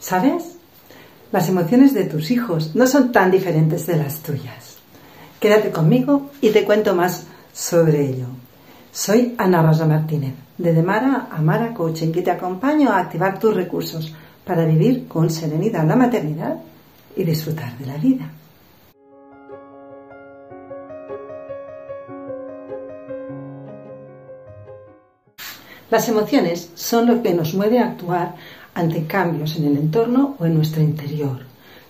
¿Sabes? Las emociones de tus hijos no son tan diferentes de las tuyas. Quédate conmigo y te cuento más sobre ello. Soy Ana Rosa Martínez, de Demara a Mara Coaching, que te acompaño a activar tus recursos para vivir con serenidad la maternidad y disfrutar de la vida. Las emociones son lo que nos mueve a actuar ante cambios en el entorno o en nuestro interior.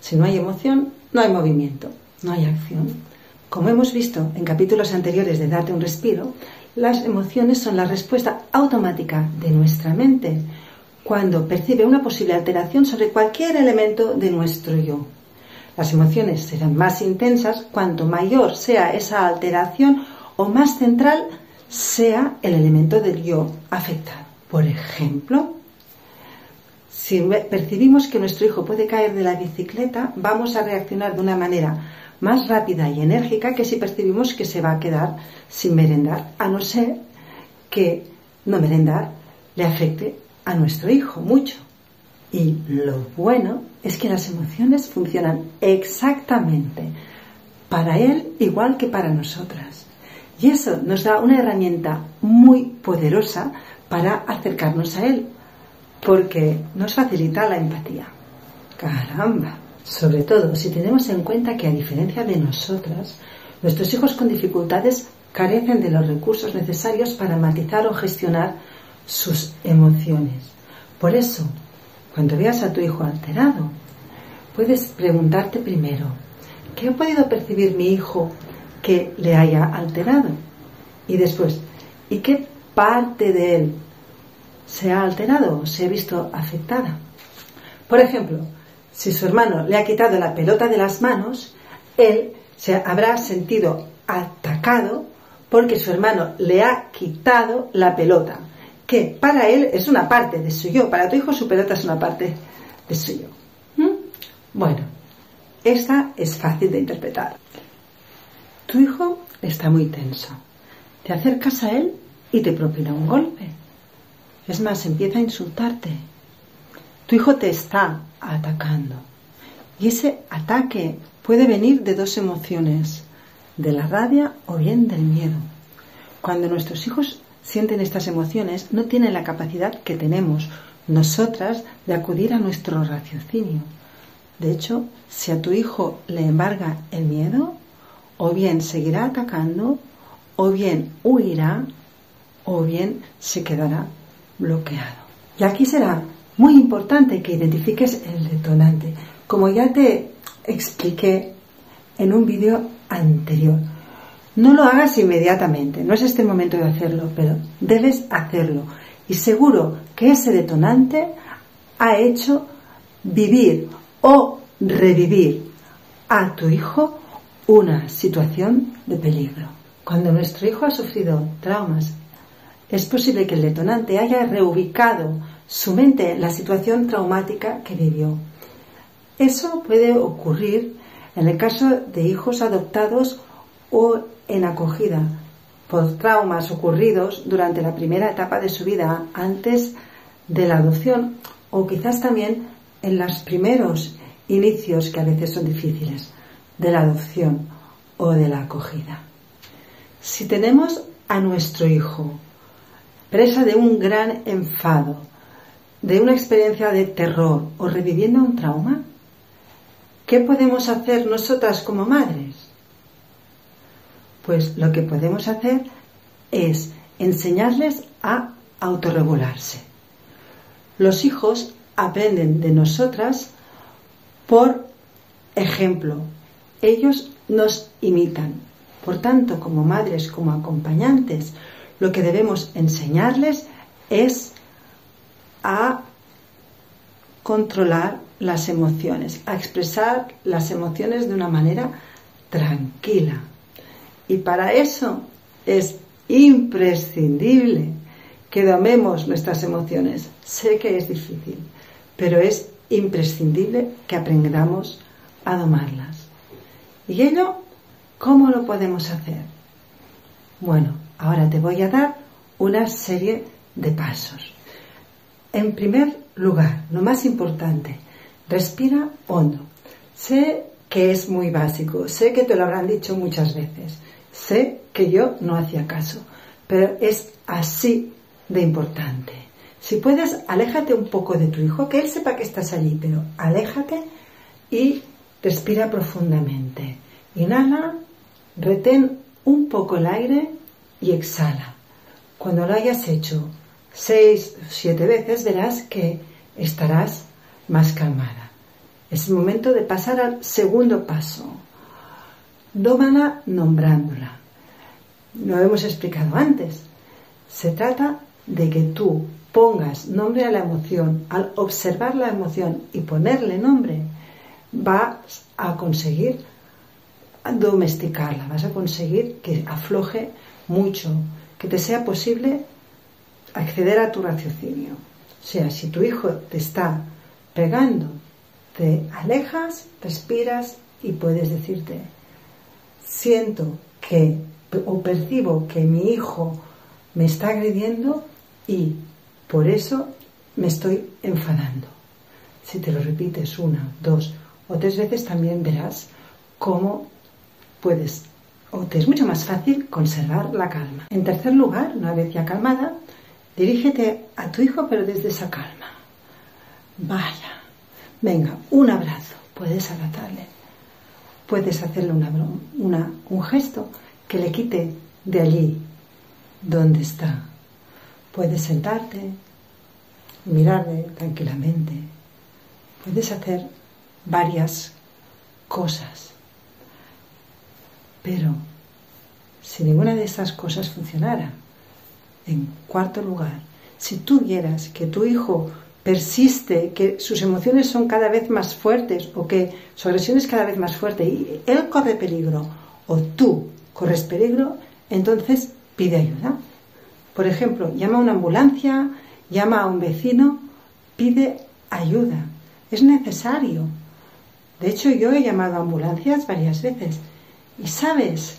Si no hay emoción, no hay movimiento, no hay acción. Como hemos visto en capítulos anteriores de Darte un respiro, las emociones son la respuesta automática de nuestra mente cuando percibe una posible alteración sobre cualquier elemento de nuestro yo. Las emociones serán más intensas cuanto mayor sea esa alteración o más central sea el elemento del yo afectado. Por ejemplo, si percibimos que nuestro hijo puede caer de la bicicleta, vamos a reaccionar de una manera más rápida y enérgica que si percibimos que se va a quedar sin merendar, a no ser que no merendar le afecte a nuestro hijo mucho. Y lo bueno es que las emociones funcionan exactamente para él igual que para nosotras. Y eso nos da una herramienta muy poderosa para acercarnos a Él, porque nos facilita la empatía. Caramba, sobre todo si tenemos en cuenta que a diferencia de nosotras, nuestros hijos con dificultades carecen de los recursos necesarios para matizar o gestionar sus emociones. Por eso, cuando veas a tu hijo alterado, puedes preguntarte primero, ¿qué ha podido percibir mi hijo que le haya alterado. Y después, ¿y qué parte de él se ha alterado se ha visto afectada? Por ejemplo, si su hermano le ha quitado la pelota de las manos, él se habrá sentido atacado porque su hermano le ha quitado la pelota, que para él es una parte de su yo, para tu hijo su pelota es una parte de su yo. ¿Mm? Bueno, esta es fácil de interpretar. Tu hijo está muy tenso. Te acercas a él y te propina un golpe. Es más, empieza a insultarte. Tu hijo te está atacando. Y ese ataque puede venir de dos emociones, de la rabia o bien del miedo. Cuando nuestros hijos sienten estas emociones, no tienen la capacidad que tenemos nosotras de acudir a nuestro raciocinio. De hecho, si a tu hijo le embarga el miedo, o bien seguirá atacando, o bien huirá, o bien se quedará bloqueado. Y aquí será muy importante que identifiques el detonante. Como ya te expliqué en un vídeo anterior, no lo hagas inmediatamente, no es este momento de hacerlo, pero debes hacerlo. Y seguro que ese detonante ha hecho vivir o revivir a tu hijo una situación de peligro. Cuando nuestro hijo ha sufrido traumas, es posible que el detonante haya reubicado su mente en la situación traumática que vivió. Eso puede ocurrir en el caso de hijos adoptados o en acogida por traumas ocurridos durante la primera etapa de su vida antes de la adopción o quizás también en los primeros inicios que a veces son difíciles de la adopción o de la acogida. Si tenemos a nuestro hijo presa de un gran enfado, de una experiencia de terror o reviviendo un trauma, ¿qué podemos hacer nosotras como madres? Pues lo que podemos hacer es enseñarles a autorregularse. Los hijos aprenden de nosotras por ejemplo, ellos nos imitan. Por tanto, como madres, como acompañantes, lo que debemos enseñarles es a controlar las emociones, a expresar las emociones de una manera tranquila. Y para eso es imprescindible que domemos nuestras emociones. Sé que es difícil, pero es imprescindible que aprendamos a domarlas. ¿Y ello cómo lo podemos hacer? Bueno, ahora te voy a dar una serie de pasos. En primer lugar, lo más importante, respira hondo. Sé que es muy básico, sé que te lo habrán dicho muchas veces, sé que yo no hacía caso, pero es así de importante. Si puedes, aléjate un poco de tu hijo, que él sepa que estás allí, pero aléjate y respira profundamente. Inhala, retén un poco el aire y exhala. Cuando lo hayas hecho seis, o siete veces, verás que estarás más calmada. Es el momento de pasar al segundo paso. Dómana nombrándola. Lo hemos explicado antes. Se trata de que tú pongas nombre a la emoción. Al observar la emoción y ponerle nombre, vas a conseguir domesticarla, vas a conseguir que afloje mucho, que te sea posible acceder a tu raciocinio. O sea, si tu hijo te está pegando, te alejas, respiras y puedes decirte, siento que o percibo que mi hijo me está agrediendo y por eso me estoy enfadando. Si te lo repites una, dos o tres veces también verás cómo puedes o te es mucho más fácil conservar la calma. En tercer lugar, una vez ya calmada, dirígete a tu hijo pero desde esa calma. Vaya, venga, un abrazo, puedes abrazarle, puedes hacerle una, un gesto que le quite de allí donde está. Puedes sentarte, mirarle tranquilamente, puedes hacer varias cosas pero si ninguna de esas cosas funcionara, en cuarto lugar, si tú vieras que tu hijo persiste, que sus emociones son cada vez más fuertes o que su agresión es cada vez más fuerte y él corre peligro o tú corres peligro, entonces pide ayuda. Por ejemplo, llama a una ambulancia, llama a un vecino, pide ayuda. Es necesario. De hecho, yo he llamado a ambulancias varias veces y sabes,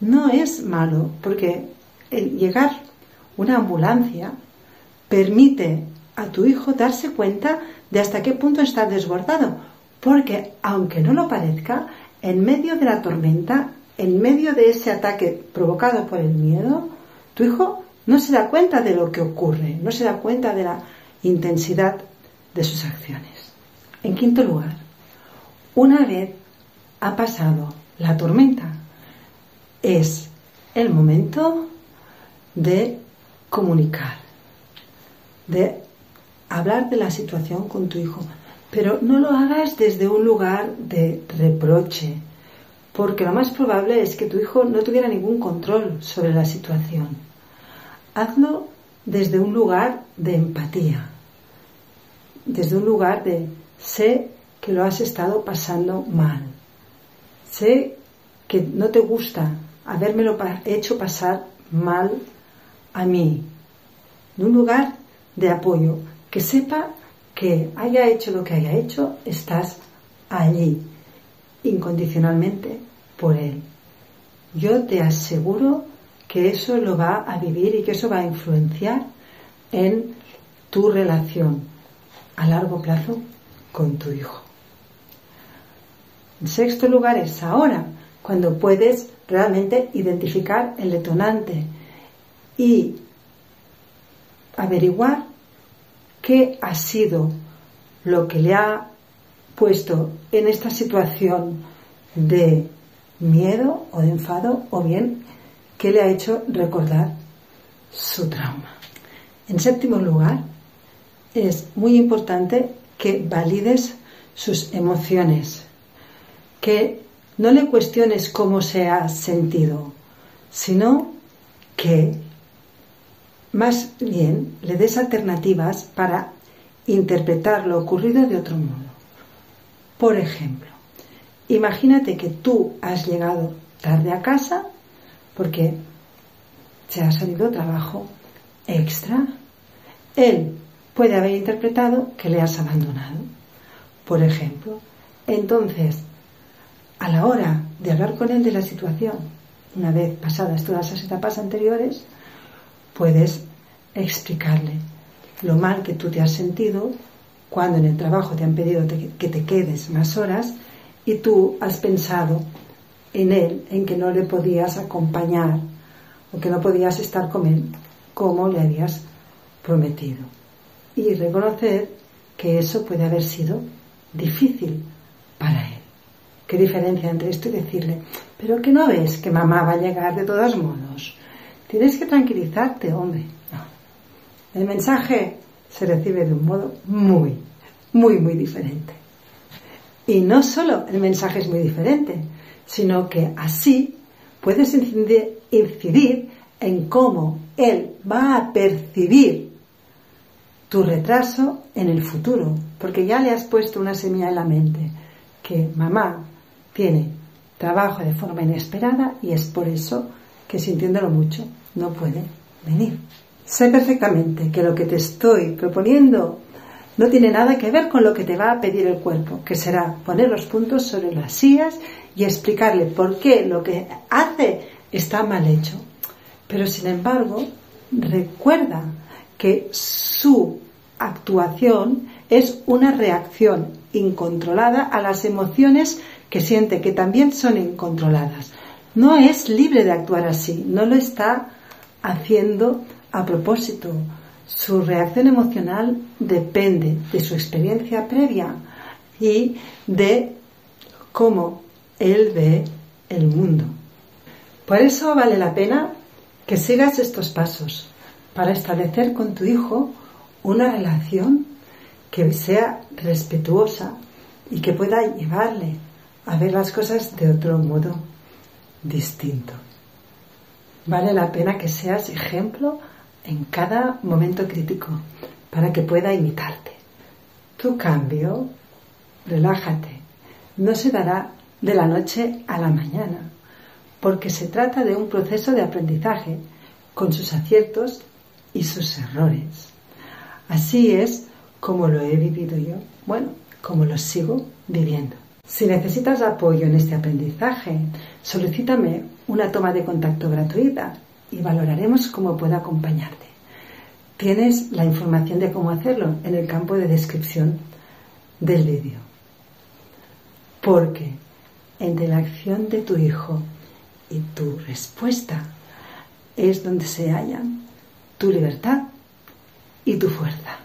no es malo, porque el llegar una ambulancia permite a tu hijo darse cuenta de hasta qué punto está desbordado, porque aunque no lo parezca, en medio de la tormenta, en medio de ese ataque provocado por el miedo, tu hijo no se da cuenta de lo que ocurre, no se da cuenta de la intensidad de sus acciones. En quinto lugar, una vez ha pasado la tormenta. Es el momento de comunicar, de hablar de la situación con tu hijo, pero no lo hagas desde un lugar de reproche, porque lo más probable es que tu hijo no tuviera ningún control sobre la situación. Hazlo desde un lugar de empatía, desde un lugar de sé que lo has estado pasando mal, Sé que no te gusta habérmelo hecho pasar mal a mí. En un lugar de apoyo, que sepa que haya hecho lo que haya hecho, estás allí, incondicionalmente, por él. Yo te aseguro que eso lo va a vivir y que eso va a influenciar en tu relación a largo plazo con tu hijo. En sexto lugar es ahora, cuando puedes realmente identificar el detonante y averiguar qué ha sido lo que le ha puesto en esta situación de miedo o de enfado o bien qué le ha hecho recordar su trauma. En séptimo lugar, es muy importante que valides sus emociones que no le cuestiones cómo se ha sentido, sino que más bien le des alternativas para interpretar lo ocurrido de otro modo. Por ejemplo, imagínate que tú has llegado tarde a casa porque se ha salido trabajo extra. Él puede haber interpretado que le has abandonado, por ejemplo. Entonces, a la hora de hablar con él de la situación, una vez pasadas todas esas etapas anteriores, puedes explicarle lo mal que tú te has sentido cuando en el trabajo te han pedido que te quedes más horas y tú has pensado en él, en que no le podías acompañar o que no podías estar con él como le habías prometido. Y reconocer que eso puede haber sido difícil para él. ¿Qué diferencia entre esto y decirle, pero que no ves que mamá va a llegar de todos modos? Tienes que tranquilizarte, hombre. El mensaje se recibe de un modo muy, muy, muy diferente. Y no solo el mensaje es muy diferente, sino que así puedes incidir en cómo él va a percibir tu retraso en el futuro, porque ya le has puesto una semilla en la mente, que mamá tiene trabajo de forma inesperada y es por eso que sintiéndolo mucho no puede venir. Sé perfectamente que lo que te estoy proponiendo no tiene nada que ver con lo que te va a pedir el cuerpo, que será poner los puntos sobre las sillas y explicarle por qué lo que hace está mal hecho. Pero sin embargo, recuerda que su actuación es una reacción incontrolada a las emociones que siente que también son incontroladas. No es libre de actuar así, no lo está haciendo a propósito. Su reacción emocional depende de su experiencia previa y de cómo él ve el mundo. Por eso vale la pena que sigas estos pasos para establecer con tu hijo una relación que sea respetuosa y que pueda llevarle a ver las cosas de otro modo distinto. Vale la pena que seas ejemplo en cada momento crítico para que pueda imitarte. Tu cambio, relájate, no se dará de la noche a la mañana, porque se trata de un proceso de aprendizaje con sus aciertos y sus errores. Así es como lo he vivido yo, bueno, como lo sigo viviendo. Si necesitas apoyo en este aprendizaje, solicítame una toma de contacto gratuita y valoraremos cómo puedo acompañarte. Tienes la información de cómo hacerlo en el campo de descripción del vídeo. Porque entre la acción de tu hijo y tu respuesta es donde se hallan tu libertad y tu fuerza.